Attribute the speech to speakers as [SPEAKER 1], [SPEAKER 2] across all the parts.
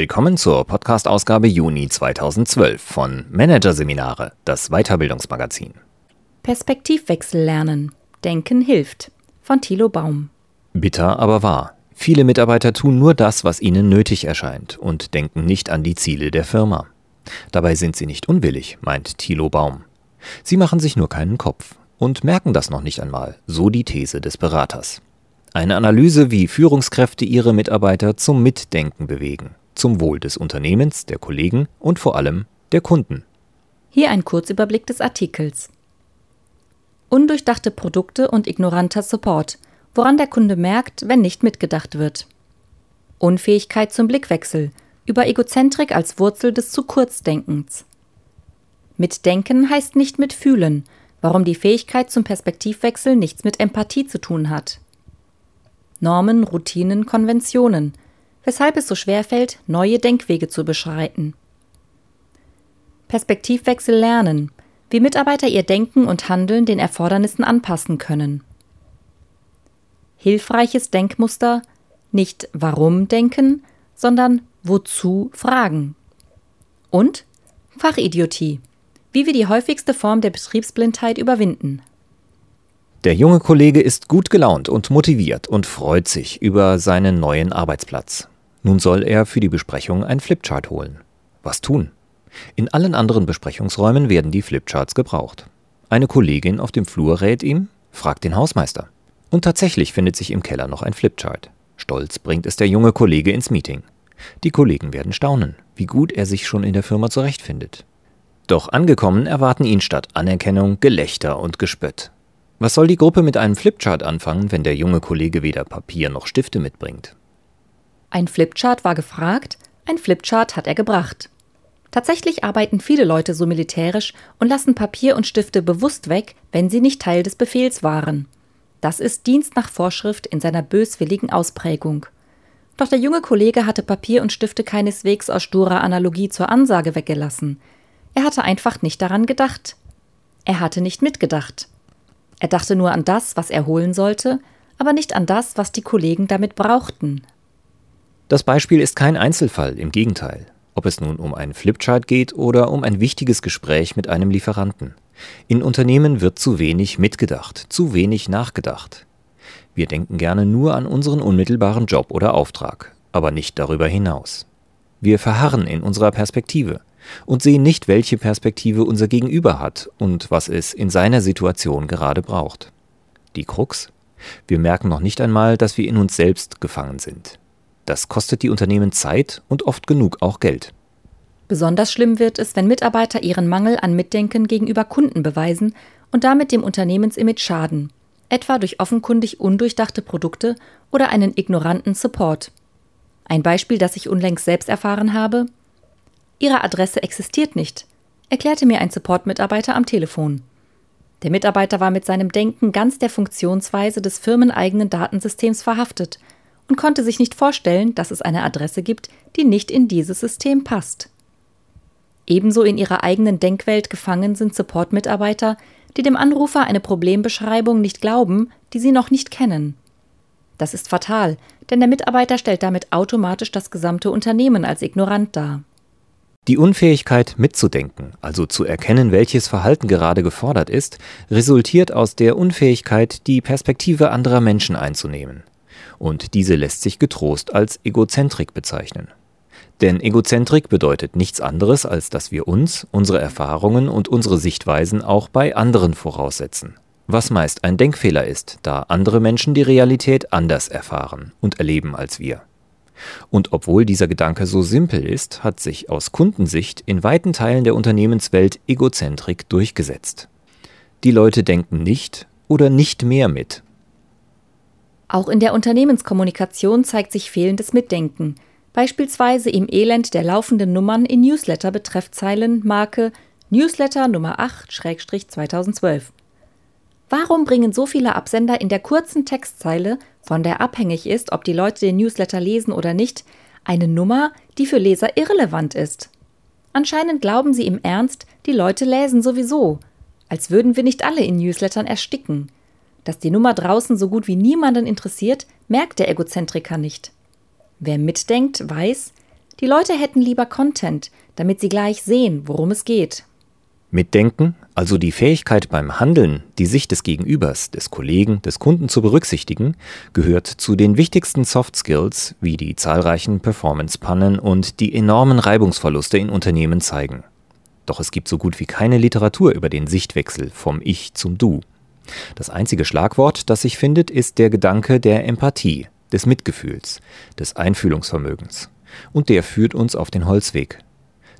[SPEAKER 1] Willkommen zur Podcast-Ausgabe Juni 2012 von Managerseminare, das Weiterbildungsmagazin.
[SPEAKER 2] Perspektivwechsel lernen. Denken hilft. Von Thilo Baum.
[SPEAKER 1] Bitter, aber wahr. Viele Mitarbeiter tun nur das, was ihnen nötig erscheint und denken nicht an die Ziele der Firma. Dabei sind sie nicht unwillig, meint Thilo Baum. Sie machen sich nur keinen Kopf und merken das noch nicht einmal, so die These des Beraters. Eine Analyse, wie Führungskräfte ihre Mitarbeiter zum Mitdenken bewegen, zum Wohl des Unternehmens, der Kollegen und vor allem der Kunden.
[SPEAKER 2] Hier ein Kurzüberblick des Artikels. Undurchdachte Produkte und ignoranter Support, woran der Kunde merkt, wenn nicht mitgedacht wird. Unfähigkeit zum Blickwechsel, über Egozentrik als Wurzel des zu Kurzdenkens. Mitdenken heißt nicht mitfühlen, warum die Fähigkeit zum Perspektivwechsel nichts mit Empathie zu tun hat. Normen, Routinen, Konventionen, weshalb es so schwer fällt, neue Denkwege zu beschreiten. Perspektivwechsel lernen, wie Mitarbeiter ihr Denken und Handeln den Erfordernissen anpassen können. Hilfreiches Denkmuster, nicht warum denken, sondern wozu fragen. Und Fachidiotie, wie wir die häufigste Form der Betriebsblindheit überwinden.
[SPEAKER 1] Der junge Kollege ist gut gelaunt und motiviert und freut sich über seinen neuen Arbeitsplatz. Nun soll er für die Besprechung ein Flipchart holen. Was tun? In allen anderen Besprechungsräumen werden die Flipcharts gebraucht. Eine Kollegin auf dem Flur rät ihm, fragt den Hausmeister. Und tatsächlich findet sich im Keller noch ein Flipchart. Stolz bringt es der junge Kollege ins Meeting. Die Kollegen werden staunen, wie gut er sich schon in der Firma zurechtfindet. Doch angekommen erwarten ihn statt Anerkennung Gelächter und Gespött. Was soll die Gruppe mit einem Flipchart anfangen, wenn der junge Kollege weder Papier noch Stifte mitbringt?
[SPEAKER 2] Ein Flipchart war gefragt, ein Flipchart hat er gebracht. Tatsächlich arbeiten viele Leute so militärisch und lassen Papier und Stifte bewusst weg, wenn sie nicht Teil des Befehls waren. Das ist Dienst nach Vorschrift in seiner böswilligen Ausprägung. Doch der junge Kollege hatte Papier und Stifte keineswegs aus sturer Analogie zur Ansage weggelassen. Er hatte einfach nicht daran gedacht. Er hatte nicht mitgedacht. Er dachte nur an das, was er holen sollte, aber nicht an das, was die Kollegen damit brauchten.
[SPEAKER 1] Das Beispiel ist kein Einzelfall, im Gegenteil. Ob es nun um einen Flipchart geht oder um ein wichtiges Gespräch mit einem Lieferanten. In Unternehmen wird zu wenig mitgedacht, zu wenig nachgedacht. Wir denken gerne nur an unseren unmittelbaren Job oder Auftrag, aber nicht darüber hinaus. Wir verharren in unserer Perspektive und sehen nicht, welche Perspektive unser Gegenüber hat und was es in seiner Situation gerade braucht. Die Krux? Wir merken noch nicht einmal, dass wir in uns selbst gefangen sind. Das kostet die Unternehmen Zeit und oft genug auch Geld.
[SPEAKER 2] Besonders schlimm wird es, wenn Mitarbeiter ihren Mangel an Mitdenken gegenüber Kunden beweisen und damit dem Unternehmensimage schaden, etwa durch offenkundig undurchdachte Produkte oder einen ignoranten Support. Ein Beispiel, das ich unlängst selbst erfahren habe, Ihre Adresse existiert nicht, erklärte mir ein Support-Mitarbeiter am Telefon. Der Mitarbeiter war mit seinem Denken ganz der Funktionsweise des firmeneigenen Datensystems verhaftet und konnte sich nicht vorstellen, dass es eine Adresse gibt, die nicht in dieses System passt. Ebenso in ihrer eigenen Denkwelt gefangen sind Support-Mitarbeiter, die dem Anrufer eine Problembeschreibung nicht glauben, die sie noch nicht kennen. Das ist fatal, denn der Mitarbeiter stellt damit automatisch das gesamte Unternehmen als ignorant dar.
[SPEAKER 1] Die Unfähigkeit mitzudenken, also zu erkennen, welches Verhalten gerade gefordert ist, resultiert aus der Unfähigkeit, die Perspektive anderer Menschen einzunehmen. Und diese lässt sich getrost als Egozentrik bezeichnen. Denn Egozentrik bedeutet nichts anderes, als dass wir uns, unsere Erfahrungen und unsere Sichtweisen auch bei anderen voraussetzen. Was meist ein Denkfehler ist, da andere Menschen die Realität anders erfahren und erleben als wir. Und obwohl dieser Gedanke so simpel ist, hat sich aus Kundensicht in weiten Teilen der Unternehmenswelt Egozentrik durchgesetzt. Die Leute denken nicht oder nicht mehr mit.
[SPEAKER 2] Auch in der Unternehmenskommunikation zeigt sich fehlendes Mitdenken, beispielsweise im Elend der laufenden Nummern in Newsletter-Betreffzeilen Marke Newsletter Nummer 8-2012. Warum bringen so viele Absender in der kurzen Textzeile, von der abhängig ist, ob die Leute den Newsletter lesen oder nicht, eine Nummer, die für Leser irrelevant ist? Anscheinend glauben sie im Ernst, die Leute lesen sowieso, als würden wir nicht alle in Newslettern ersticken. Dass die Nummer draußen so gut wie niemanden interessiert, merkt der Egozentriker nicht. Wer mitdenkt, weiß, Die Leute hätten lieber Content, damit sie gleich sehen, worum es geht.
[SPEAKER 1] Mitdenken, also die Fähigkeit beim Handeln, die Sicht des Gegenübers, des Kollegen, des Kunden zu berücksichtigen, gehört zu den wichtigsten Soft Skills, wie die zahlreichen Performance-Pannen und die enormen Reibungsverluste in Unternehmen zeigen. Doch es gibt so gut wie keine Literatur über den Sichtwechsel vom Ich zum Du. Das einzige Schlagwort, das sich findet, ist der Gedanke der Empathie, des Mitgefühls, des Einfühlungsvermögens. Und der führt uns auf den Holzweg.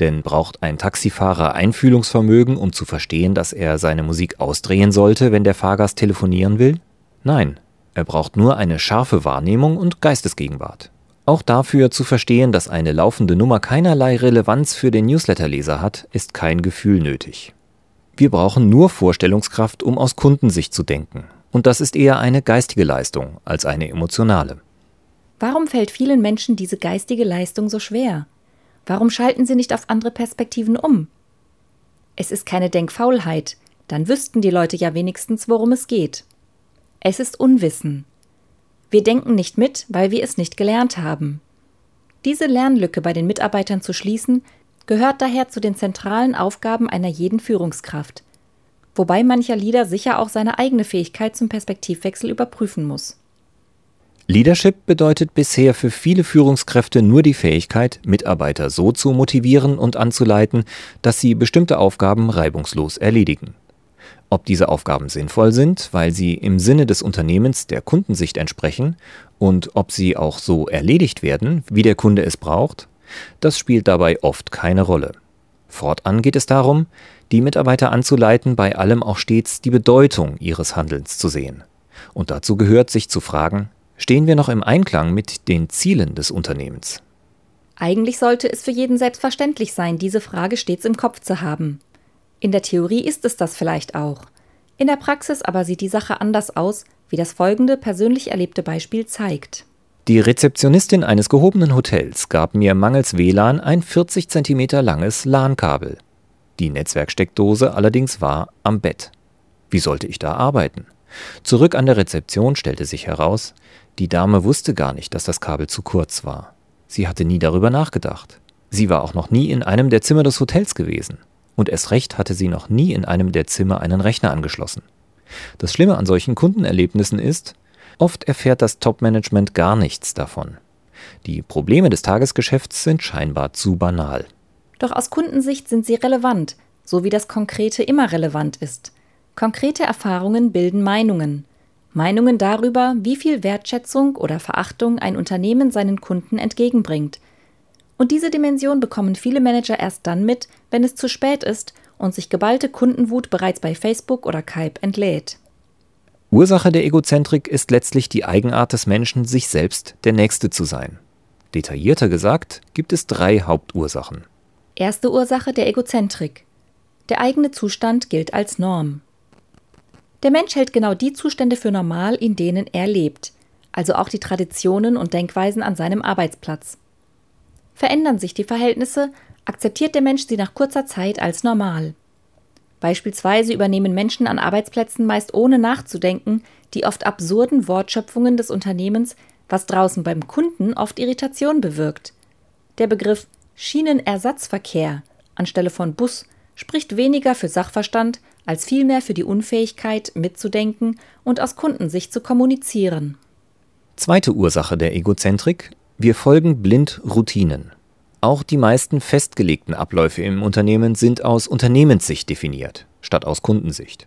[SPEAKER 1] Denn braucht ein Taxifahrer Einfühlungsvermögen, um zu verstehen, dass er seine Musik ausdrehen sollte, wenn der Fahrgast telefonieren will? Nein, er braucht nur eine scharfe Wahrnehmung und Geistesgegenwart. Auch dafür zu verstehen, dass eine laufende Nummer keinerlei Relevanz für den Newsletterleser hat, ist kein Gefühl nötig. Wir brauchen nur Vorstellungskraft, um aus Kundensicht zu denken. Und das ist eher eine geistige Leistung als eine emotionale.
[SPEAKER 2] Warum fällt vielen Menschen diese geistige Leistung so schwer? Warum schalten sie nicht auf andere Perspektiven um? Es ist keine Denkfaulheit, dann wüssten die Leute ja wenigstens, worum es geht. Es ist Unwissen. Wir denken nicht mit, weil wir es nicht gelernt haben. Diese Lernlücke bei den Mitarbeitern zu schließen, gehört daher zu den zentralen Aufgaben einer jeden Führungskraft, wobei mancher Leader sicher auch seine eigene Fähigkeit zum Perspektivwechsel überprüfen muss.
[SPEAKER 1] Leadership bedeutet bisher für viele Führungskräfte nur die Fähigkeit, Mitarbeiter so zu motivieren und anzuleiten, dass sie bestimmte Aufgaben reibungslos erledigen. Ob diese Aufgaben sinnvoll sind, weil sie im Sinne des Unternehmens der Kundensicht entsprechen und ob sie auch so erledigt werden, wie der Kunde es braucht, das spielt dabei oft keine Rolle. Fortan geht es darum, die Mitarbeiter anzuleiten, bei allem auch stets die Bedeutung ihres Handelns zu sehen. Und dazu gehört, sich zu fragen, Stehen wir noch im Einklang mit den Zielen des Unternehmens?
[SPEAKER 2] Eigentlich sollte es für jeden selbstverständlich sein, diese Frage stets im Kopf zu haben. In der Theorie ist es das vielleicht auch. In der Praxis aber sieht die Sache anders aus, wie das folgende persönlich erlebte Beispiel zeigt.
[SPEAKER 1] Die Rezeptionistin eines gehobenen Hotels gab mir mangels WLAN ein 40 cm langes LAN-Kabel. Die Netzwerksteckdose allerdings war am Bett. Wie sollte ich da arbeiten? Zurück an der Rezeption stellte sich heraus, die Dame wusste gar nicht, dass das Kabel zu kurz war. Sie hatte nie darüber nachgedacht. Sie war auch noch nie in einem der Zimmer des Hotels gewesen. Und erst recht hatte sie noch nie in einem der Zimmer einen Rechner angeschlossen. Das Schlimme an solchen Kundenerlebnissen ist, oft erfährt das Top-Management gar nichts davon. Die Probleme des Tagesgeschäfts sind scheinbar zu banal.
[SPEAKER 2] Doch aus Kundensicht sind sie relevant, so wie das Konkrete immer relevant ist. Konkrete Erfahrungen bilden Meinungen. Meinungen darüber, wie viel Wertschätzung oder Verachtung ein Unternehmen seinen Kunden entgegenbringt. Und diese Dimension bekommen viele Manager erst dann mit, wenn es zu spät ist und sich geballte Kundenwut bereits bei Facebook oder Kalb entlädt.
[SPEAKER 1] Ursache der Egozentrik ist letztlich die Eigenart des Menschen, sich selbst der Nächste zu sein. Detaillierter gesagt gibt es drei Hauptursachen.
[SPEAKER 2] Erste Ursache der Egozentrik. Der eigene Zustand gilt als Norm. Der Mensch hält genau die Zustände für normal, in denen er lebt, also auch die Traditionen und Denkweisen an seinem Arbeitsplatz. Verändern sich die Verhältnisse, akzeptiert der Mensch sie nach kurzer Zeit als normal. Beispielsweise übernehmen Menschen an Arbeitsplätzen meist ohne nachzudenken die oft absurden Wortschöpfungen des Unternehmens, was draußen beim Kunden oft Irritation bewirkt. Der Begriff Schienenersatzverkehr anstelle von Bus spricht weniger für Sachverstand als vielmehr für die Unfähigkeit, mitzudenken und aus Kundensicht zu kommunizieren.
[SPEAKER 1] Zweite Ursache der Egozentrik wir folgen blind Routinen. Auch die meisten festgelegten Abläufe im Unternehmen sind aus Unternehmenssicht definiert, statt aus Kundensicht.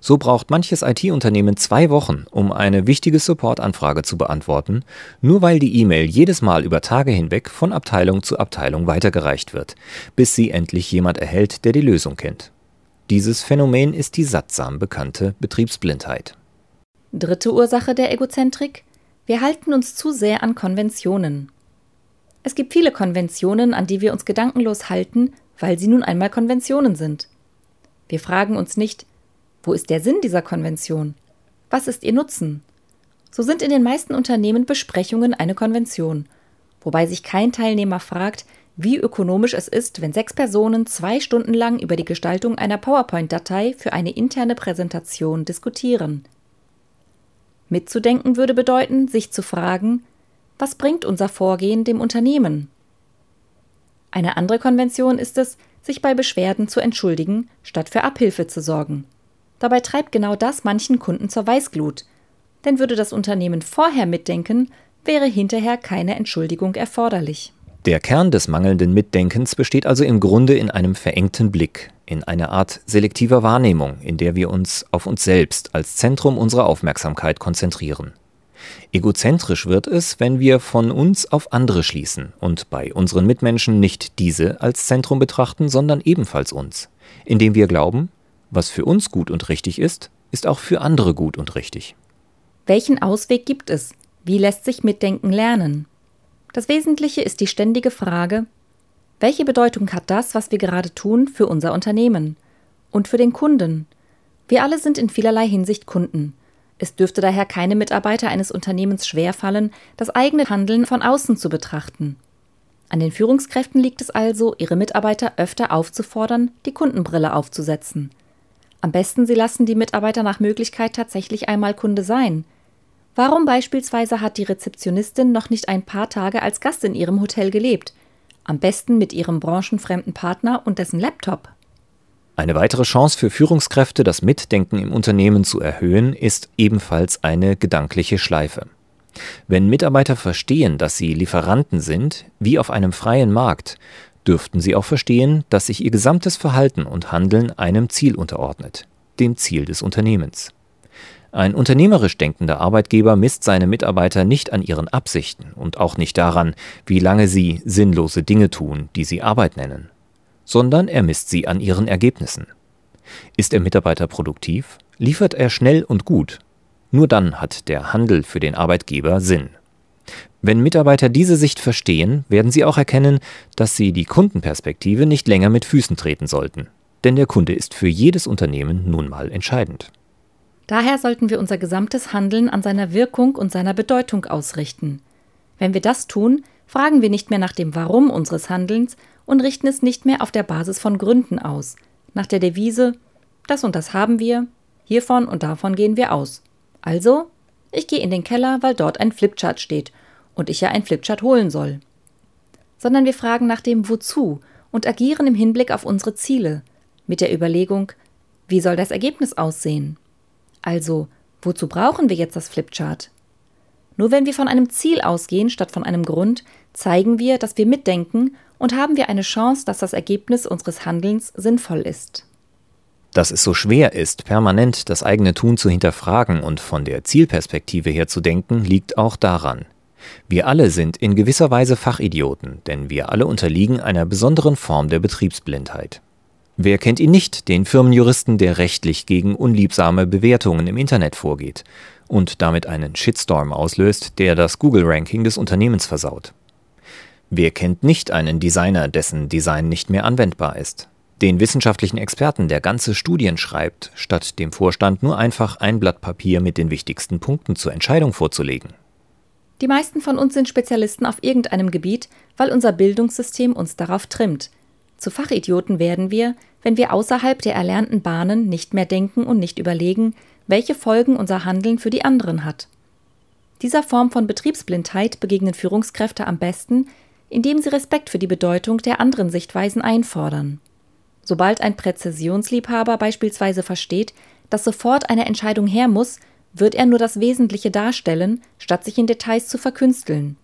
[SPEAKER 1] So braucht manches IT-Unternehmen zwei Wochen, um eine wichtige Support-Anfrage zu beantworten, nur weil die E-Mail jedes Mal über Tage hinweg von Abteilung zu Abteilung weitergereicht wird, bis sie endlich jemand erhält, der die Lösung kennt. Dieses Phänomen ist die sattsam bekannte Betriebsblindheit.
[SPEAKER 2] Dritte Ursache der Egozentrik wir halten uns zu sehr an Konventionen. Es gibt viele Konventionen, an die wir uns gedankenlos halten, weil sie nun einmal Konventionen sind. Wir fragen uns nicht, wo ist der Sinn dieser Konvention? Was ist ihr Nutzen? So sind in den meisten Unternehmen Besprechungen eine Konvention, wobei sich kein Teilnehmer fragt, wie ökonomisch es ist, wenn sechs Personen zwei Stunden lang über die Gestaltung einer PowerPoint-Datei für eine interne Präsentation diskutieren. Mitzudenken würde bedeuten, sich zu fragen, was bringt unser Vorgehen dem Unternehmen? Eine andere Konvention ist es, sich bei Beschwerden zu entschuldigen, statt für Abhilfe zu sorgen. Dabei treibt genau das manchen Kunden zur Weißglut. Denn würde das Unternehmen vorher mitdenken, wäre hinterher keine Entschuldigung erforderlich.
[SPEAKER 1] Der Kern des mangelnden Mitdenkens besteht also im Grunde in einem verengten Blick, in einer Art selektiver Wahrnehmung, in der wir uns auf uns selbst als Zentrum unserer Aufmerksamkeit konzentrieren. Egozentrisch wird es, wenn wir von uns auf andere schließen und bei unseren Mitmenschen nicht diese als Zentrum betrachten, sondern ebenfalls uns, indem wir glauben, was für uns gut und richtig ist, ist auch für andere gut und richtig.
[SPEAKER 2] Welchen Ausweg gibt es? Wie lässt sich Mitdenken lernen? Das Wesentliche ist die ständige Frage, welche Bedeutung hat das, was wir gerade tun, für unser Unternehmen und für den Kunden? Wir alle sind in vielerlei Hinsicht Kunden. Es dürfte daher keine Mitarbeiter eines Unternehmens schwerfallen, das eigene Handeln von außen zu betrachten. An den Führungskräften liegt es also, ihre Mitarbeiter öfter aufzufordern, die Kundenbrille aufzusetzen. Am besten sie lassen die Mitarbeiter nach Möglichkeit tatsächlich einmal Kunde sein, Warum beispielsweise hat die Rezeptionistin noch nicht ein paar Tage als Gast in ihrem Hotel gelebt? Am besten mit ihrem branchenfremden Partner und dessen Laptop.
[SPEAKER 1] Eine weitere Chance für Führungskräfte, das Mitdenken im Unternehmen zu erhöhen, ist ebenfalls eine gedankliche Schleife. Wenn Mitarbeiter verstehen, dass sie Lieferanten sind, wie auf einem freien Markt, dürften sie auch verstehen, dass sich ihr gesamtes Verhalten und Handeln einem Ziel unterordnet, dem Ziel des Unternehmens. Ein unternehmerisch denkender Arbeitgeber misst seine Mitarbeiter nicht an ihren Absichten und auch nicht daran, wie lange sie sinnlose Dinge tun, die sie Arbeit nennen, sondern er misst sie an ihren Ergebnissen. Ist der Mitarbeiter produktiv? Liefert er schnell und gut? Nur dann hat der Handel für den Arbeitgeber Sinn. Wenn Mitarbeiter diese Sicht verstehen, werden sie auch erkennen, dass sie die Kundenperspektive nicht länger mit Füßen treten sollten. Denn der Kunde ist für jedes Unternehmen nun mal entscheidend.
[SPEAKER 2] Daher sollten wir unser gesamtes Handeln an seiner Wirkung und seiner Bedeutung ausrichten. Wenn wir das tun, fragen wir nicht mehr nach dem Warum unseres Handelns und richten es nicht mehr auf der Basis von Gründen aus, nach der Devise das und das haben wir, hiervon und davon gehen wir aus. Also, ich gehe in den Keller, weil dort ein Flipchart steht und ich ja ein Flipchart holen soll. Sondern wir fragen nach dem Wozu und agieren im Hinblick auf unsere Ziele, mit der Überlegung, wie soll das Ergebnis aussehen? Also, wozu brauchen wir jetzt das Flipchart? Nur wenn wir von einem Ziel ausgehen statt von einem Grund, zeigen wir, dass wir mitdenken und haben wir eine Chance, dass das Ergebnis unseres Handelns sinnvoll ist.
[SPEAKER 1] Dass es so schwer ist, permanent das eigene Tun zu hinterfragen und von der Zielperspektive her zu denken, liegt auch daran. Wir alle sind in gewisser Weise Fachidioten, denn wir alle unterliegen einer besonderen Form der Betriebsblindheit. Wer kennt ihn nicht, den Firmenjuristen, der rechtlich gegen unliebsame Bewertungen im Internet vorgeht und damit einen Shitstorm auslöst, der das Google-Ranking des Unternehmens versaut? Wer kennt nicht einen Designer, dessen Design nicht mehr anwendbar ist? Den wissenschaftlichen Experten, der ganze Studien schreibt, statt dem Vorstand nur einfach ein Blatt Papier mit den wichtigsten Punkten zur Entscheidung vorzulegen.
[SPEAKER 2] Die meisten von uns sind Spezialisten auf irgendeinem Gebiet, weil unser Bildungssystem uns darauf trimmt – zu Fachidioten werden wir, wenn wir außerhalb der erlernten Bahnen nicht mehr denken und nicht überlegen, welche Folgen unser Handeln für die anderen hat. Dieser Form von Betriebsblindheit begegnen Führungskräfte am besten, indem sie Respekt für die Bedeutung der anderen Sichtweisen einfordern. Sobald ein Präzisionsliebhaber beispielsweise versteht, dass sofort eine Entscheidung her muss, wird er nur das Wesentliche darstellen, statt sich in Details zu verkünsteln.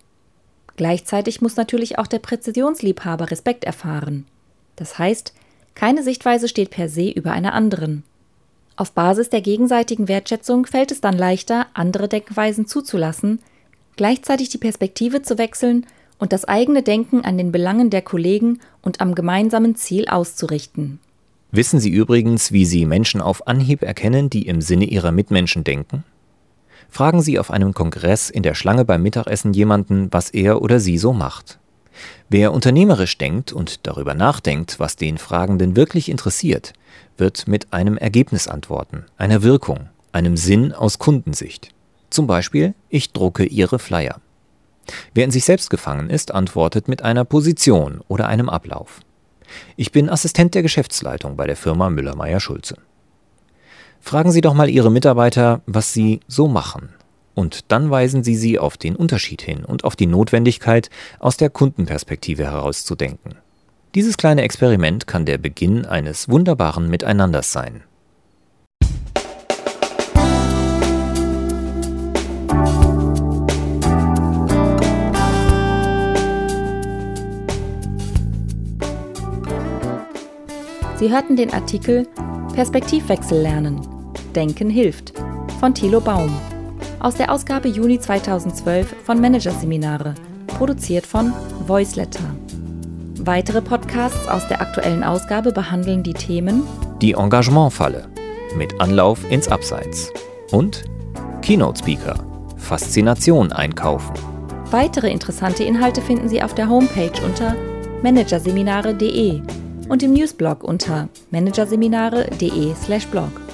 [SPEAKER 2] Gleichzeitig muss natürlich auch der Präzisionsliebhaber Respekt erfahren. Das heißt, keine Sichtweise steht per se über einer anderen. Auf Basis der gegenseitigen Wertschätzung fällt es dann leichter, andere Denkweisen zuzulassen, gleichzeitig die Perspektive zu wechseln und das eigene Denken an den Belangen der Kollegen und am gemeinsamen Ziel auszurichten.
[SPEAKER 1] Wissen Sie übrigens, wie Sie Menschen auf Anhieb erkennen, die im Sinne ihrer Mitmenschen denken? Fragen Sie auf einem Kongress in der Schlange beim Mittagessen jemanden, was er oder sie so macht. Wer unternehmerisch denkt und darüber nachdenkt, was den Fragenden wirklich interessiert, wird mit einem Ergebnis antworten, einer Wirkung, einem Sinn aus Kundensicht. Zum Beispiel, ich drucke Ihre Flyer. Wer in sich selbst gefangen ist, antwortet mit einer Position oder einem Ablauf. Ich bin Assistent der Geschäftsleitung bei der Firma Müller-Meyer-Schulze. Fragen Sie doch mal Ihre Mitarbeiter, was sie so machen, und dann weisen Sie sie auf den Unterschied hin und auf die Notwendigkeit, aus der Kundenperspektive herauszudenken. Dieses kleine Experiment kann der Beginn eines wunderbaren Miteinanders sein.
[SPEAKER 2] Sie hörten den Artikel Perspektivwechsel lernen. Denken hilft von Thilo Baum aus der Ausgabe Juni 2012 von Managerseminare, produziert von Voiceletter. Weitere Podcasts aus der aktuellen Ausgabe behandeln die Themen
[SPEAKER 1] Die Engagementfalle mit Anlauf ins Abseits und Keynote Speaker Faszination einkaufen.
[SPEAKER 2] Weitere interessante Inhalte finden Sie auf der Homepage unter managerseminare.de und im Newsblog unter managerseminare.de/blog.